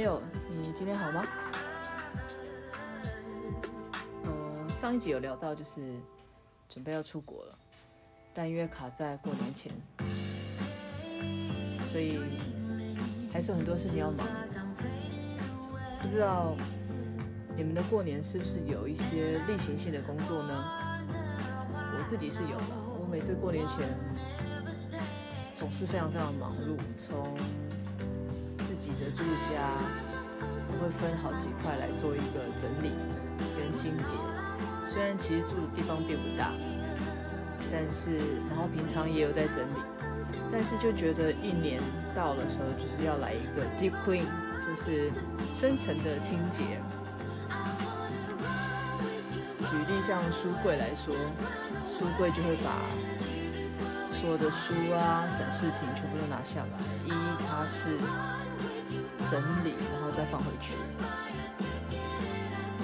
朋友，你今天好吗？嗯，上一集有聊到，就是准备要出国了，但因为卡在过年前，所以还是有很多事情要忙。不知道你们的过年是不是有一些例行性的工作呢？我自己是有的，我每次过年前总是非常非常忙碌，从的住家我会分好几块来做一个整理跟清洁。虽然其实住的地方并不大，但是然后平常也有在整理，但是就觉得一年到了时候就是要来一个 deep clean，就是深层的清洁。举例像书柜来说，书柜就会把所有的书啊、展示品全部都拿下来，一一擦拭。整理，然后再放回去。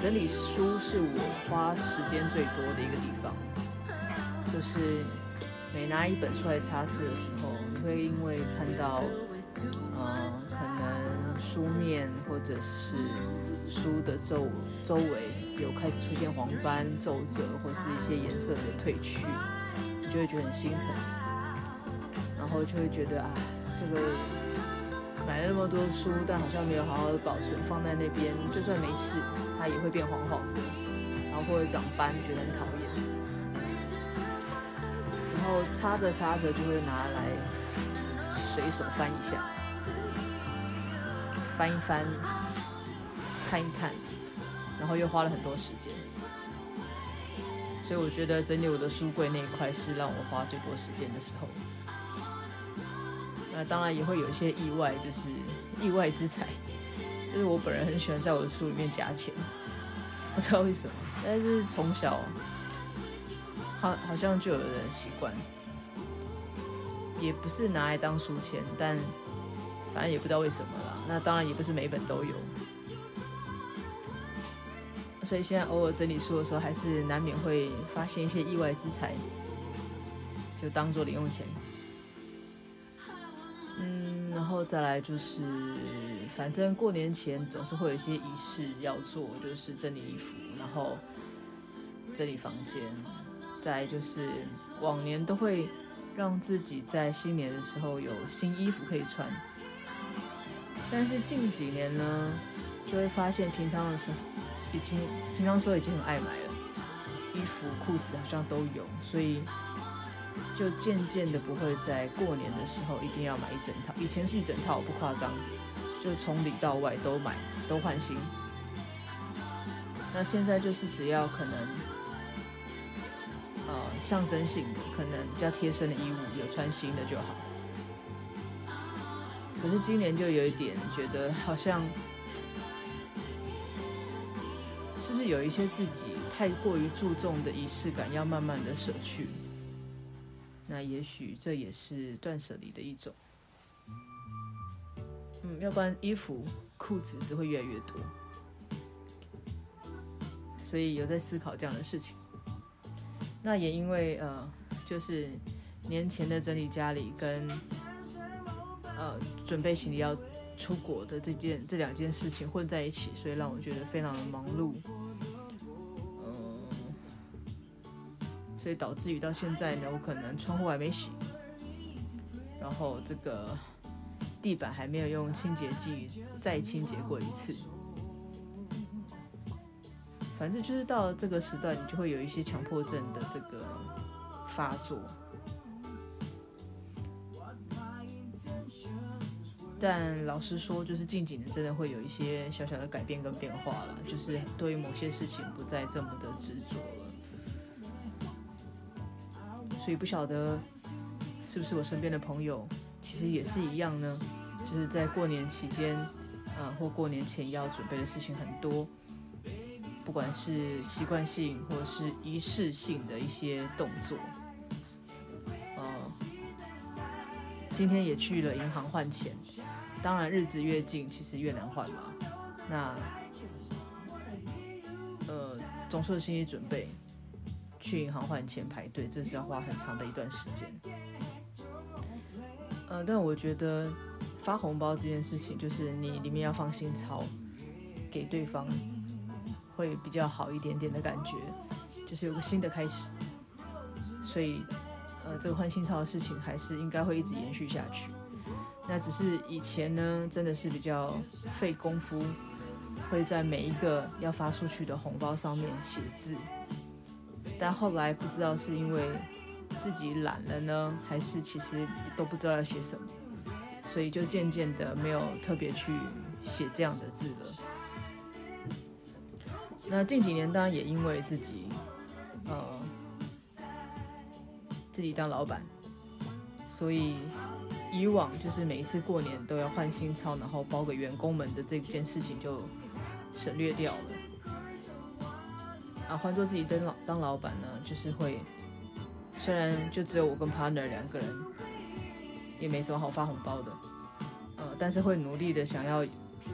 整理书是我花时间最多的一个地方，就是每拿一本出来擦拭的时候，你会因为看到，嗯、可能书面或者是书的周周围有开始出现黄斑、皱褶，或是一些颜色的褪去，你就会觉得很心疼，然后就会觉得啊，这个。买了那么多书，但好像没有好好的保存，放在那边，就算没事，它也会变黄黄的，然后或者长斑，觉得很讨厌。然后擦着擦着就会拿来随手翻一下，翻一翻，看一看，然后又花了很多时间。所以我觉得整理我的书柜那一块是让我花最多时间的时候。那当然也会有一些意外，就是意外之财。就是我本人很喜欢在我的书里面夹钱，不知道为什么，但是从小好好像就有人习惯，也不是拿来当书签，但反正也不知道为什么啦。那当然也不是每本都有，所以现在偶尔整理书的时候，还是难免会发现一些意外之财，就当做零用钱。嗯然后再来就是，反正过年前总是会有一些仪式要做，就是整理衣服，然后整理房间。再来就是往年都会让自己在新年的时候有新衣服可以穿，但是近几年呢，就会发现平常的时候已经平常时候已经很爱买了，衣服裤子好像都有，所以。就渐渐的不会在过年的时候一定要买一整套，以前是一整套，不夸张，就从里到外都买，都换新。那现在就是只要可能，呃，象征性的，可能比较贴身的衣物有穿新的就好。可是今年就有一点觉得好像，是不是有一些自己太过于注重的仪式感，要慢慢的舍去。那也许这也是断舍离的一种，嗯，要不然衣服、裤子只会越来越多，所以有在思考这样的事情。那也因为呃，就是年前的整理家里跟呃准备行李要出国的这件这两件事情混在一起，所以让我觉得非常的忙碌。所以导致于到现在呢，我可能窗户还没洗，然后这个地板还没有用清洁剂再清洁过一次。反正就是到这个时段，你就会有一些强迫症的这个发作。但老实说，就是近几年真的会有一些小小的改变跟变化了，就是对于某些事情不再这么的执着了。所以不晓得是不是我身边的朋友，其实也是一样呢？就是在过年期间，呃，或过年前要准备的事情很多，不管是习惯性或是仪式性的一些动作。呃，今天也去了银行换钱，当然日子越近，其实越难换嘛。那呃，总是有心理准备。去银行换钱排队，这是要花很长的一段时间。呃，但我觉得发红包这件事情，就是你里面要放新钞给对方，会比较好一点点的感觉，就是有个新的开始。所以，呃，这个换新钞的事情还是应该会一直延续下去。那只是以前呢，真的是比较费功夫，会在每一个要发出去的红包上面写字。但后来不知道是因为自己懒了呢，还是其实都不知道要写什么，所以就渐渐的没有特别去写这样的字了。那近几年当然也因为自己，呃，自己当老板，所以以往就是每一次过年都要换新钞，然后包给员工们的这件事情就省略掉了。啊，换做自己当老当老板呢，就是会，虽然就只有我跟 partner 两个人，也没什么好发红包的，呃，但是会努力的想要，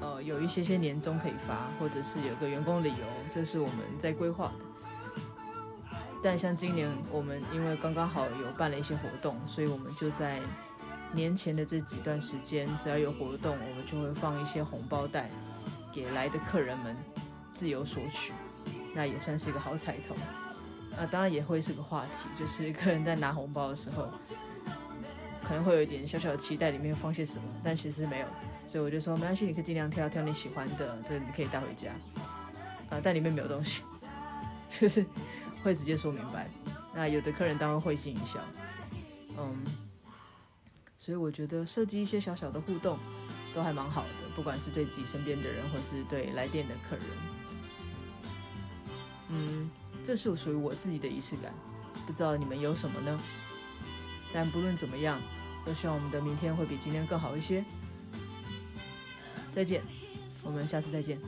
呃，有一些些年终可以发，或者是有个员工旅游，这是我们在规划的。但像今年我们因为刚刚好有办了一些活动，所以我们就在年前的这几段时间，只要有活动，我们就会放一些红包袋给来的客人们自由索取。那也算是一个好彩头，啊，当然也会是个话题，就是 客人在拿红包的时候，可能会有一点小小的期待，里面放些什么，但其实没有，所以我就说没关系，你可以尽量挑挑你喜欢的，这你可以带回家，啊，但里面没有东西，就是会直接说明白。那有的客人当然会心一笑，嗯，所以我觉得设计一些小小的互动都还蛮好的，不管是对自己身边的人，或是对来店的客人。嗯，这是属于我自己的仪式感，不知道你们有什么呢？但不论怎么样，都希望我们的明天会比今天更好一些。再见，我们下次再见。